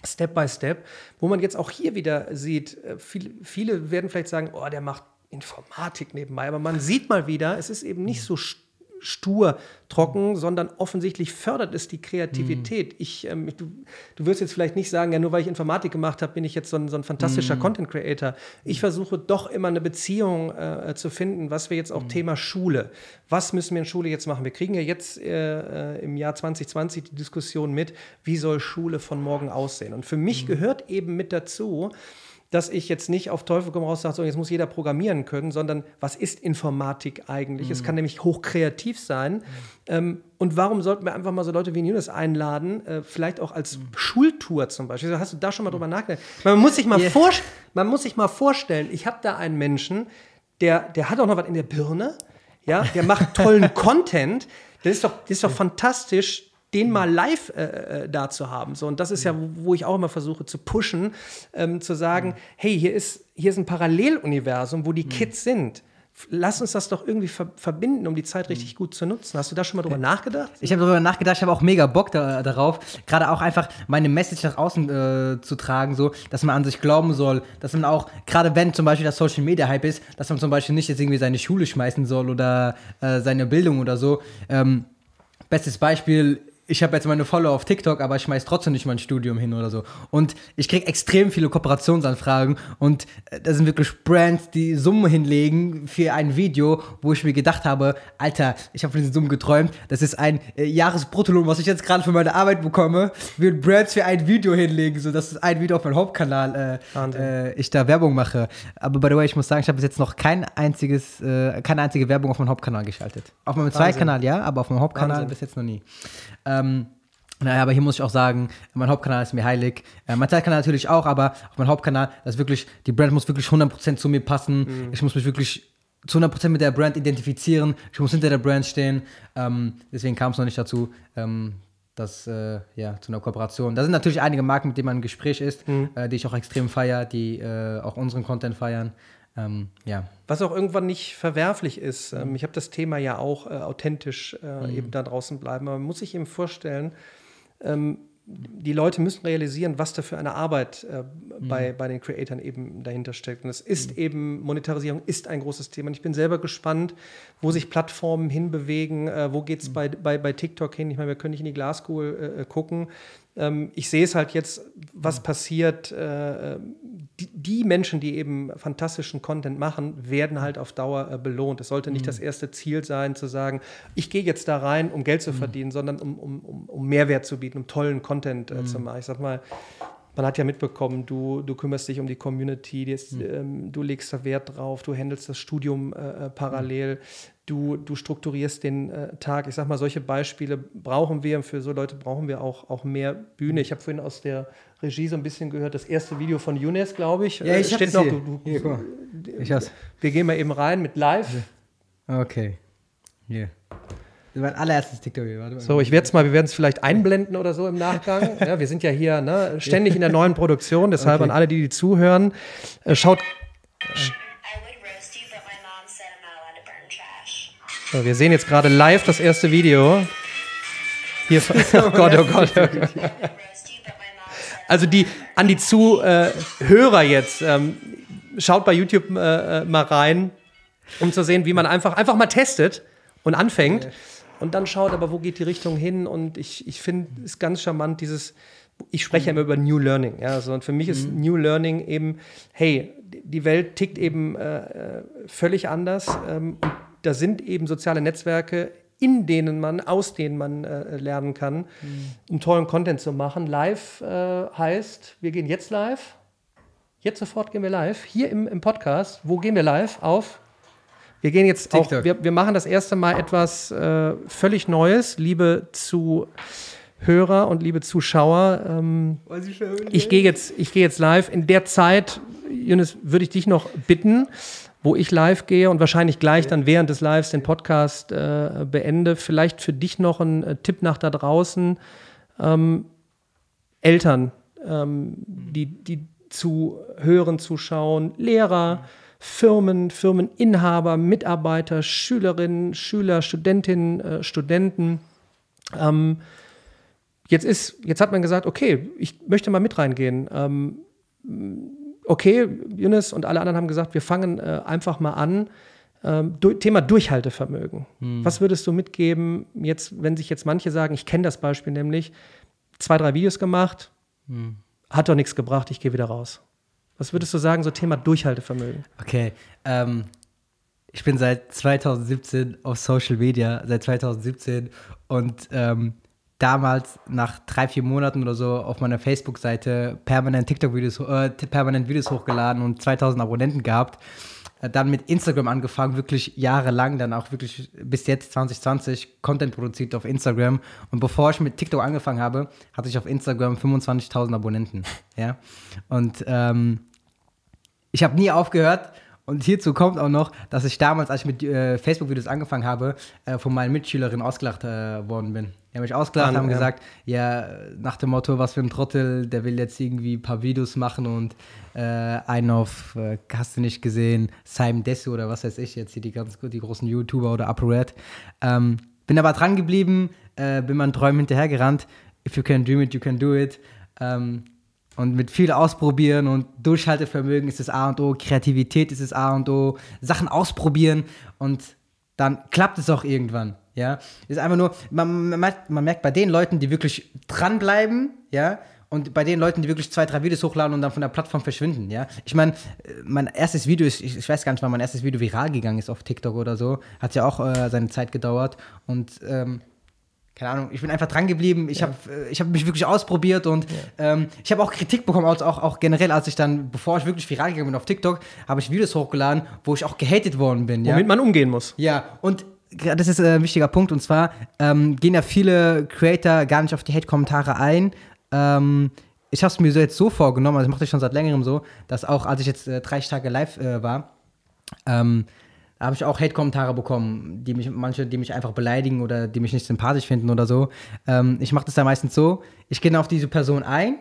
Step by Step, wo man jetzt auch hier wieder sieht, äh, viele, viele werden vielleicht sagen, oh, der macht Informatik nebenbei, aber man sieht mal wieder, es ist eben nicht so st- stur, trocken, sondern offensichtlich fördert es die Kreativität. Ich, ähm, du, du wirst jetzt vielleicht nicht sagen, ja, nur weil ich Informatik gemacht habe, bin ich jetzt so ein, so ein fantastischer Content Creator. Ich versuche doch immer eine Beziehung äh, zu finden, was wir jetzt auch Thema Schule. Was müssen wir in Schule jetzt machen? Wir kriegen ja jetzt äh, äh, im Jahr 2020 die Diskussion mit, wie soll Schule von morgen aussehen? Und für mich gehört eben mit dazu, dass ich jetzt nicht auf Teufel komm raus sage, so, jetzt muss jeder programmieren können, sondern was ist Informatik eigentlich? Es kann nämlich hochkreativ sein. Ähm, und warum sollten wir einfach mal so Leute wie Nils einladen, äh, vielleicht auch als Schultour zum Beispiel? Hast du da schon mal drüber nachgedacht? Man muss sich mal, Yeah. vor, man muss sich mal vorstellen, ich habe da einen Menschen, der, der hat auch noch was in der Birne, ja, der macht tollen Content. Das ist doch, das ist doch fantastisch, den mal live äh, äh, da zu haben. So, und das ist ja, wo, wo ich auch immer versuche zu pushen, ähm, zu sagen, hey, hier ist, hier ist ein Paralleluniversum, wo die Kids sind. Lass uns das doch irgendwie ver verbinden, um die Zeit richtig gut zu nutzen. Hast du da schon mal drüber nachgedacht? Ich habe darüber nachgedacht, ich habe auch mega Bock da, darauf, gerade auch einfach meine Message nach außen äh, zu tragen, so, dass man an sich glauben soll, dass man auch, gerade wenn zum Beispiel das Social Media Hype ist, dass man zum Beispiel nicht jetzt irgendwie seine Schule schmeißen soll oder äh, seine Bildung oder so. Ähm, bestes Beispiel, ich habe jetzt meine Follower auf TikTok, aber ich schmeiß trotzdem nicht mein Studium hin oder so. Und ich kriege extrem viele Kooperationsanfragen und äh, da sind wirklich Brands, die Summen hinlegen für ein Video, wo ich mir gedacht habe, Alter, ich habe von diesen Summen geträumt, das ist ein äh, Jahresbruttolohn, was ich jetzt gerade für meine Arbeit bekomme, wird Brands für ein Video hinlegen, so dass ein Video auf meinem Hauptkanal äh, äh, ich da Werbung mache. Aber by the way, ich muss sagen, ich habe bis jetzt noch kein einziges, äh, keine einzige Werbung auf meinem Hauptkanal geschaltet. Auf meinem Zweitkanal ja, aber auf meinem Hauptkanal Wahnsinn. bis jetzt noch nie. Ähm, naja, aber hier muss ich auch sagen, mein Hauptkanal ist mir heilig. Äh, mein Zweitkanal natürlich auch, aber auf meinem Hauptkanal, das wirklich, die Brand muss wirklich 100% zu mir passen. Mhm. Ich muss mich wirklich zu 100% mit der Brand identifizieren. Ich muss hinter der Brand stehen. Ähm, deswegen kam es noch nicht dazu, ähm, dass, äh, ja, zu einer Kooperation. Da sind natürlich einige Marken, mit denen man im Gespräch ist, Mhm. äh, die ich auch extrem feiere, die äh, auch unseren Content feiern. Ähm, ja. Was auch irgendwann nicht verwerflich ist. Ähm, ich habe das Thema ja auch äh, authentisch äh, eben da draußen bleiben. Aber man muss sich eben vorstellen, ähm, die Leute müssen realisieren, was da für eine Arbeit äh, bei, bei den Creatoren eben dahinter steckt. Und es ist eben, Monetarisierung ist ein großes Thema. Und ich bin selber gespannt, wo sich Plattformen hinbewegen, äh, wo geht es bei, bei, bei TikTok hin. Ich meine, wir können nicht in die Glaskugel äh, gucken. Ähm, ich sehe es halt jetzt, was passiert. Äh, die, die Menschen, die eben fantastischen Content machen, werden halt auf Dauer äh, belohnt. Es sollte nicht das erste Ziel sein, zu sagen, ich gehe jetzt da rein, um Geld zu verdienen, sondern um, um, um, Mehrwert zu bieten, um tollen Content äh, zu machen. Ich sag mal, man hat ja mitbekommen, du, du kümmerst dich um die Community, ist, ähm, du legst da Wert drauf, du handelst das Studium äh, äh, parallel, du, du strukturierst den äh, Tag. Ich sag mal, solche Beispiele brauchen wir und für so Leute brauchen wir auch, auch mehr Bühne. Ich habe vorhin aus der Regie so ein bisschen gehört, das erste Video von Younes, glaube ich. Ja, äh, ich hab steht noch. hier. Du, du, Hier, guck mal. Ich hab's. wir gehen mal eben rein mit live. Okay. Hier. Das war mein allererstes TikTok-Video. Warte mal. So, ich werde es mal, wir werden es vielleicht einblenden oder so im Nachgang. Ja, wir sind ja hier ne, ständig in der neuen Produktion, deshalb Okay. an alle, die, die zuhören, äh, schaut, So, wir sehen jetzt gerade live das erste Video. Hier, oh Gott, oh Gott, oh Gott. Also die an die Zuhörer jetzt, ähm, schaut bei YouTube äh, äh, mal rein, um zu sehen, wie man einfach, einfach mal testet und anfängt. Und dann schaut, aber wo geht die Richtung hin? Und ich, ich finde es ganz charmant, dieses, ich spreche ja immer über New Learning. Ja, und für mich ist mhm. New Learning eben, hey, die Welt tickt eben äh, äh, völlig anders. Ähm, und da sind eben soziale Netzwerke, in denen man, aus denen man äh, lernen kann, mhm. um tollen Content zu machen. Live äh, heißt, wir gehen jetzt live. Jetzt sofort gehen wir live. Hier im, im Podcast. Wo gehen wir live? Auf wir gehen jetzt TikTok. auch, wir, wir machen das erste Mal etwas äh, völlig Neues, liebe Zuhörer und liebe Zuschauer. Ähm, ich gehe jetzt, ich gehe jetzt live. In der Zeit, Jonas, würde ich dich noch bitten, wo ich live gehe und wahrscheinlich gleich dann während des Lives den Podcast äh, beende. Vielleicht für dich noch ein äh, Tipp nach da draußen. Ähm, Eltern, ähm, die, die zu hören, zuschauen, Lehrer. Mhm Firmen, Firmeninhaber, Mitarbeiter, Schülerinnen, Schüler, Studentinnen, äh, Studenten. Ähm, jetzt ist, jetzt hat man gesagt, okay, ich möchte mal mit reingehen. Okay, Yunus und alle anderen haben gesagt, wir fangen äh, einfach mal an. Ähm, du, Thema Durchhaltevermögen. Hm. Was würdest du mitgeben, jetzt, wenn sich jetzt manche sagen, ich kenne das Beispiel nämlich, zwei, drei Videos gemacht, hm. hat doch nichts gebracht, ich gehe wieder raus. Was würdest du sagen, so Thema Durchhaltevermögen? Okay, ähm, ich bin seit 2017 auf Social Media, seit 2017 und ähm, damals nach drei, vier Monaten oder so auf meiner Facebook-Seite permanent TikTok-Videos, äh, permanent Videos hochgeladen und 2000 Abonnenten gehabt. Äh, dann mit Instagram angefangen, wirklich jahrelang, dann auch wirklich bis jetzt 2020 Content produziert auf Instagram. Und bevor ich mit TikTok angefangen habe, hatte ich auf Instagram 25.000 Abonnenten. Ja. Und ähm, ich habe nie aufgehört. Und hierzu kommt auch noch, dass ich damals, als ich mit äh, Facebook-Videos angefangen habe, äh, von meinen Mitschülerinnen ausgelacht äh, worden bin. Die haben mich ausgelacht, Mann, haben ja. gesagt, ja, nach dem Motto, was für ein Trottel, der will jetzt irgendwie ein paar Videos machen und äh, einen auf, äh, hast du nicht gesehen, Simon Desu oder was weiß ich, jetzt hier die ganz die großen YouTuber oder Upper Red. Ähm, bin aber dran geblieben, äh, bin meinen Träumen hinterhergerannt. If you can dream it, you can do it. Ähm, und mit viel Ausprobieren und Durchhaltevermögen ist das A und O, Kreativität ist das A und O, Sachen ausprobieren und dann klappt es auch irgendwann. Ja, ist einfach nur, man, man, man merkt bei den Leuten, die wirklich dranbleiben, ja, und bei den Leuten, die wirklich zwei, drei Videos hochladen und dann von der Plattform verschwinden, ja. Ich meine, mein erstes Video ist, ich, ich, weiß gar nicht, wann mein erstes Video viral gegangen ist auf TikTok oder so. Hat ja auch äh, seine Zeit gedauert. Und ähm, keine Ahnung, ich bin einfach dran geblieben. Ich ja. habe äh, hab mich wirklich ausprobiert und ja. ähm, ich habe auch Kritik bekommen, auch, auch, auch generell, als ich dann, bevor ich wirklich viral gegangen bin auf TikTok, habe ich Videos hochgeladen, wo ich auch gehatet worden bin. Womit ja? man umgehen muss. Ja, und das ist äh, ein wichtiger Punkt und zwar ähm, gehen ja viele Creator gar nicht auf die Hate-Kommentare ein. Ähm, ich habe es mir so jetzt so vorgenommen, also ich mache das schon seit längerem so, dass auch als ich jetzt äh, 30 Tage live äh, war, ähm, habe ich auch Hate-Kommentare bekommen, die mich, manche, die mich einfach beleidigen oder die mich nicht sympathisch finden oder so. Ähm, ich mache das dann meistens so, ich gehe auf diese Person ein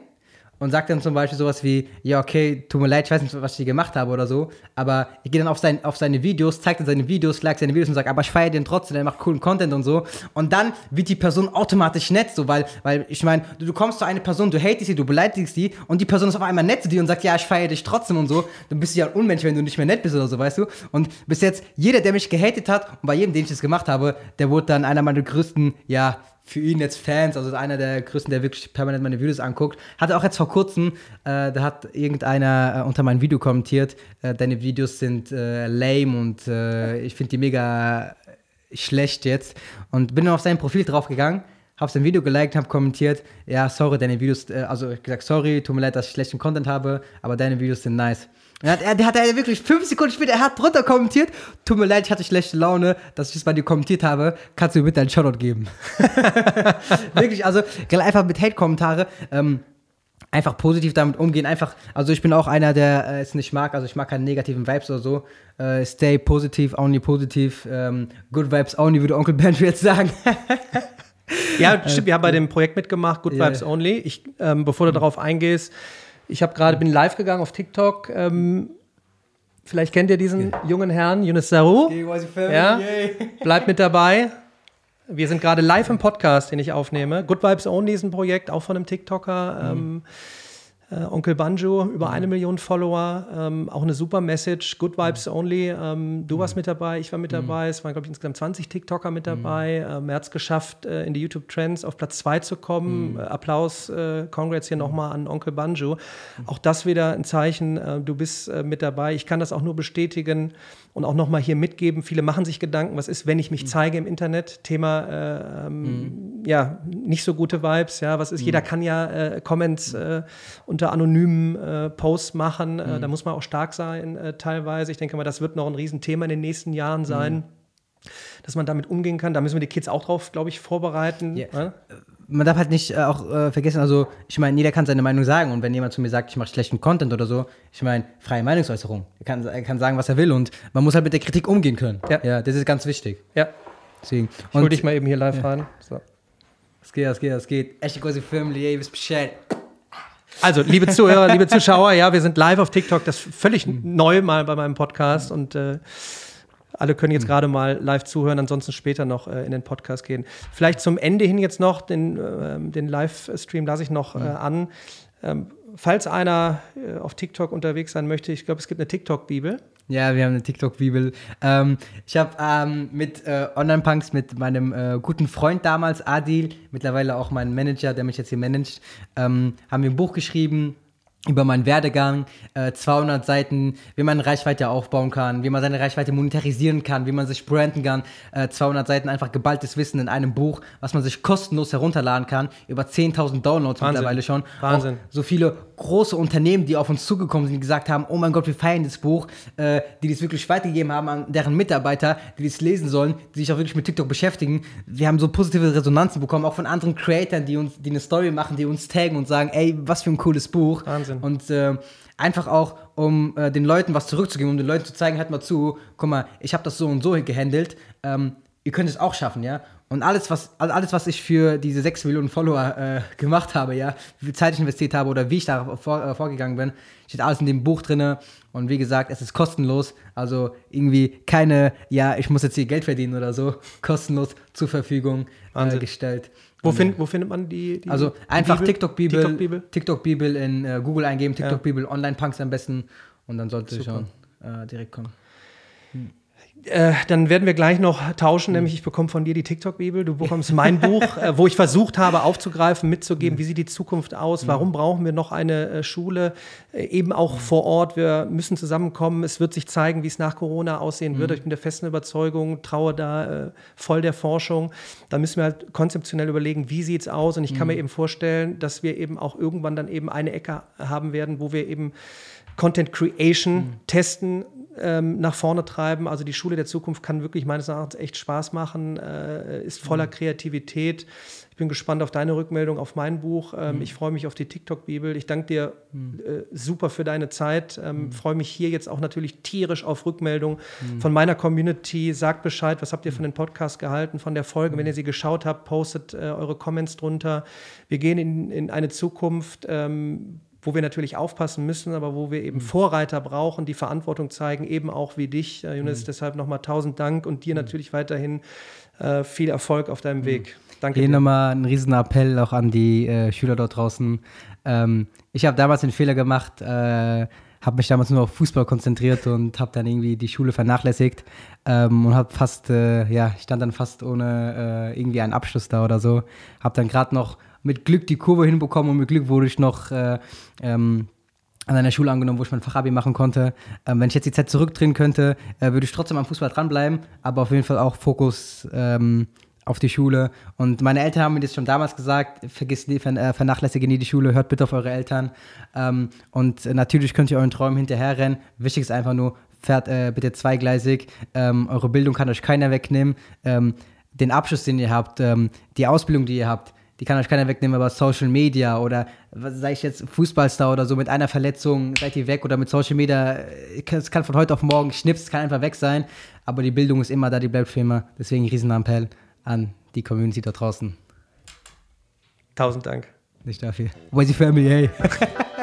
und sagt dann zum Beispiel sowas wie, ja, okay, tut mir leid, ich weiß nicht, was ich gemacht habe oder so, aber ich gehe dann auf, sein, auf seine Videos, zeigt dann seine Videos, like seine Videos und sagt, aber ich feiere den trotzdem, der macht coolen Content und so. Und dann wird die Person automatisch nett, so, weil, weil ich meine, du, du, kommst zu einer Person, du hatest sie, du beleidigst sie und die Person ist auf einmal nett zu dir und sagt, ja, ich feiere dich trotzdem und so. Dann bist du ja ein Unmensch, wenn du nicht mehr nett bist oder so, weißt du? Und bis jetzt, jeder, der mich gehatet hat und bei jedem, den ich das gemacht habe, der wurde dann einer meiner größten, ja, für ihn jetzt Fans, also einer der größten, der wirklich permanent meine Videos anguckt. Hatte auch jetzt vor kurzem, äh, da hat irgendeiner äh, unter mein Video kommentiert, äh, deine Videos sind äh, lame und äh, ich finde die mega schlecht jetzt. Und bin dann auf sein Profil draufgegangen, habe sein Video geliked, habe kommentiert, ja, sorry, deine Videos, äh, also ich gesagt, sorry, tut mir leid, dass ich schlechten Content habe, aber deine Videos sind nice. Er hat, er, hat er wirklich fünf Sekunden später, er hat drunter kommentiert. Tut mir leid, ich hatte schlechte Laune, dass ich es bei dir kommentiert habe. Kannst du mir bitte einen Shoutout geben? wirklich, also einfach mit Hate-Kommentare. Ähm, einfach positiv damit umgehen. Einfach, also ich bin auch einer, der äh, es nicht mag. Also ich mag keine negativen Vibes oder so. Äh, stay positiv, only positiv. Ähm, good Vibes only, würde Onkel Benji jetzt sagen. ja, stimmt. Wir haben bei dem Projekt mitgemacht, Good Vibes yeah. Only. Ich, ähm, bevor du darauf eingehst, ich habe gerade, bin live gegangen auf TikTok. Ähm, Vielleicht kennt ihr diesen jungen Herrn, Yunus Saru. Ja, bleibt mit dabei. Wir sind gerade live im Podcast, den ich aufnehme. Good Vibes Only ist ein Projekt, auch von einem TikToker. Mhm. Ähm, äh, Onkel Banjo, über eine Million Follower, ähm, auch eine super Message, Good Vibes Only. Ähm, du warst mit dabei, ich war mit dabei, es waren, glaube ich, insgesamt 20 TikToker mit dabei. Ähm, er hat es geschafft, äh, in die YouTube Trends auf Platz 2 zu kommen. Äh, Applaus, äh, Congrats hier nochmal an Onkel Banjo. Auch das wieder ein Zeichen, äh, du bist äh, mit dabei. Ich kann das auch nur bestätigen und auch nochmal hier mitgeben. Viele machen sich Gedanken, was ist, wenn ich mich zeige im Internet? Thema, äh, ähm, mhm. ja, nicht so gute Vibes, ja, was ist, mhm. jeder kann ja äh, Comments äh, unter anonymen äh, Posts machen, äh, mhm. da muss man auch stark sein äh, teilweise. Ich denke mal, das wird noch ein Riesenthema in den nächsten Jahren sein mhm. dass man damit umgehen kann. Da müssen wir die Kids auch drauf, glaube ich, vorbereiten. Yeah. Ja? Man darf halt nicht äh, auch äh, vergessen, also ich meine, jeder kann seine Meinung sagen und wenn jemand zu mir sagt, ich mache schlechten Content oder so, ich meine, freie Meinungsäußerung. Er kann, er kann sagen, was er will und man muss halt mit der Kritik umgehen können. Ja, ja das ist ganz wichtig. Ja. Deswegen. Ich hol dich mal eben hier live ja. rein. So. Es geht, es geht, es geht. Echte große Family, ey, wisst Bescheid. Also, liebe Zuhörer, liebe Zuschauer, ja, wir sind live auf TikTok, das ist völlig neu mal bei meinem Podcast und äh, alle können jetzt mhm. gerade mal live zuhören, ansonsten später noch äh, in den Podcast gehen. Vielleicht zum Ende hin jetzt noch, den, äh, den Livestream lasse ich noch äh, mhm. an. Ähm, falls einer äh, auf TikTok unterwegs sein möchte, ich glaube, es gibt eine TikTok-Bibel. Ja, wir haben eine TikTok-Bibel. Ähm, ich habe ähm, mit äh, Online-Punks, mit meinem äh, guten Freund damals, Adil, mittlerweile auch mein Manager, der mich jetzt hier managt, ähm, haben wir ein Buch geschrieben, über meinen Werdegang, äh, 200 Seiten, wie man Reichweite aufbauen kann, wie man seine Reichweite monetarisieren kann, wie man sich branden kann, äh, 200 Seiten einfach geballtes Wissen in einem Buch, was man sich kostenlos herunterladen kann, über 10.000 Downloads Wahnsinn. mittlerweile schon. Wahnsinn. Auch so viele große Unternehmen, die auf uns zugekommen sind, die gesagt haben, oh mein Gott, wir feiern das Buch, äh, die das wirklich weitergegeben haben an deren Mitarbeiter, die das lesen sollen, die sich auch wirklich mit TikTok beschäftigen. Wir haben so positive Resonanzen bekommen, auch von anderen Creatoren, die uns, die eine Story machen, die uns taggen und sagen, ey, was für ein cooles Buch. Wahnsinn. Wahnsinn. Und äh, einfach auch, um äh, den Leuten was zurückzugeben, um den Leuten zu zeigen, halt mal zu, guck mal, ich habe das so und so gehandelt, ähm, ihr könnt es auch schaffen, ja. Und alles, was, alles, was ich für diese 6 Millionen Follower äh, gemacht habe, ja, wie viel Zeit ich investiert habe oder wie ich da vor, äh, vorgegangen bin, steht alles in dem Buch drin. Und wie gesagt, es ist kostenlos. Also irgendwie keine, ja, ich muss jetzt hier Geld verdienen oder so, kostenlos zur Verfügung äh, gestellt. Wo, find, wo findet man die? die also einfach TikTok-Bibel TikTok, TikTok -Bibel in äh, Google eingeben, TikTok-Bibel, ja. Online-Punks am besten und dann sollte es schon äh, direkt kommen. Hm. Äh, dann werden wir gleich noch tauschen, mhm. nämlich ich bekomme von dir die TikTok-Bibel, du bekommst mein Buch, äh, wo ich versucht habe aufzugreifen, mitzugeben, mhm. wie sieht die Zukunft aus, warum brauchen wir noch eine äh, Schule, äh, eben auch vor Ort, wir müssen zusammenkommen, es wird sich zeigen, wie es nach Corona aussehen wird, ich bin der festen Überzeugung, traue da äh, voll der Forschung, da müssen wir halt konzeptionell überlegen, wie sieht es aus? Und ich kann mir eben vorstellen, dass wir eben auch irgendwann dann eben eine Ecke haben werden, wo wir eben Content Creation mhm. testen, ähm, nach vorne treiben. Also die Schule der Zukunft kann wirklich meines Erachtens echt Spaß machen, äh, ist voller mhm. Kreativität. Ich bin gespannt auf deine Rückmeldung auf mein Buch. Ähm, mhm. Ich freue mich auf die TikTok-Bibel. Ich danke dir mhm. äh, super für deine Zeit. Ähm, mhm. Freue mich hier jetzt auch natürlich tierisch auf Rückmeldung mhm. von meiner Community. Sagt Bescheid, was habt ihr von dem Podcast gehalten, von der Folge. Wenn ihr sie geschaut habt, postet äh, eure Comments drunter. Wir gehen in, in eine Zukunft ähm, wo wir natürlich aufpassen müssen, aber wo wir eben mhm. Vorreiter brauchen, die Verantwortung zeigen, eben auch wie dich, äh, Jonas. Mhm. Deshalb nochmal tausend Dank und dir mhm. natürlich weiterhin äh, viel Erfolg auf deinem mhm. Weg. Danke Hier nochmal ein riesen Appell auch an die äh, Schüler dort draußen. Ähm, ich habe damals den Fehler gemacht, äh, habe mich damals nur auf Fußball konzentriert und habe dann irgendwie die Schule vernachlässigt ähm, und habe fast, äh, ja, stand dann fast ohne äh, irgendwie einen Abschluss da oder so. Habe dann gerade noch mit Glück die Kurve hinbekommen und mit Glück wurde ich noch äh, ähm, an einer Schule angenommen, wo ich mein Fachabi machen konnte. Ähm, wenn ich jetzt die Zeit zurückdrehen könnte, äh, würde ich trotzdem am Fußball dranbleiben, aber auf jeden Fall auch Fokus ähm, auf die Schule. Und meine Eltern haben mir das schon damals gesagt, vergiss nie, äh, vernachlässige nie die Schule, hört bitte auf eure Eltern. Ähm, und natürlich könnt ihr euren Träumen hinterherrennen. Wichtig ist einfach nur, fährt äh, bitte zweigleisig. Ähm, eure Bildung kann euch keiner wegnehmen. Ähm, den Abschluss, den ihr habt, ähm, die Ausbildung, die ihr habt, die kann euch keiner wegnehmen, aber Social Media oder, sage ich jetzt, Fußballstar oder so, mit einer Verletzung seid ihr weg oder mit Social Media, es kann von heute auf morgen schnips, es kann einfach weg sein, aber die Bildung ist immer da, die bleibt für immer. Deswegen Riesenappell an die Community da draußen. Tausend Dank. Nicht dafür. Where's your family, hey?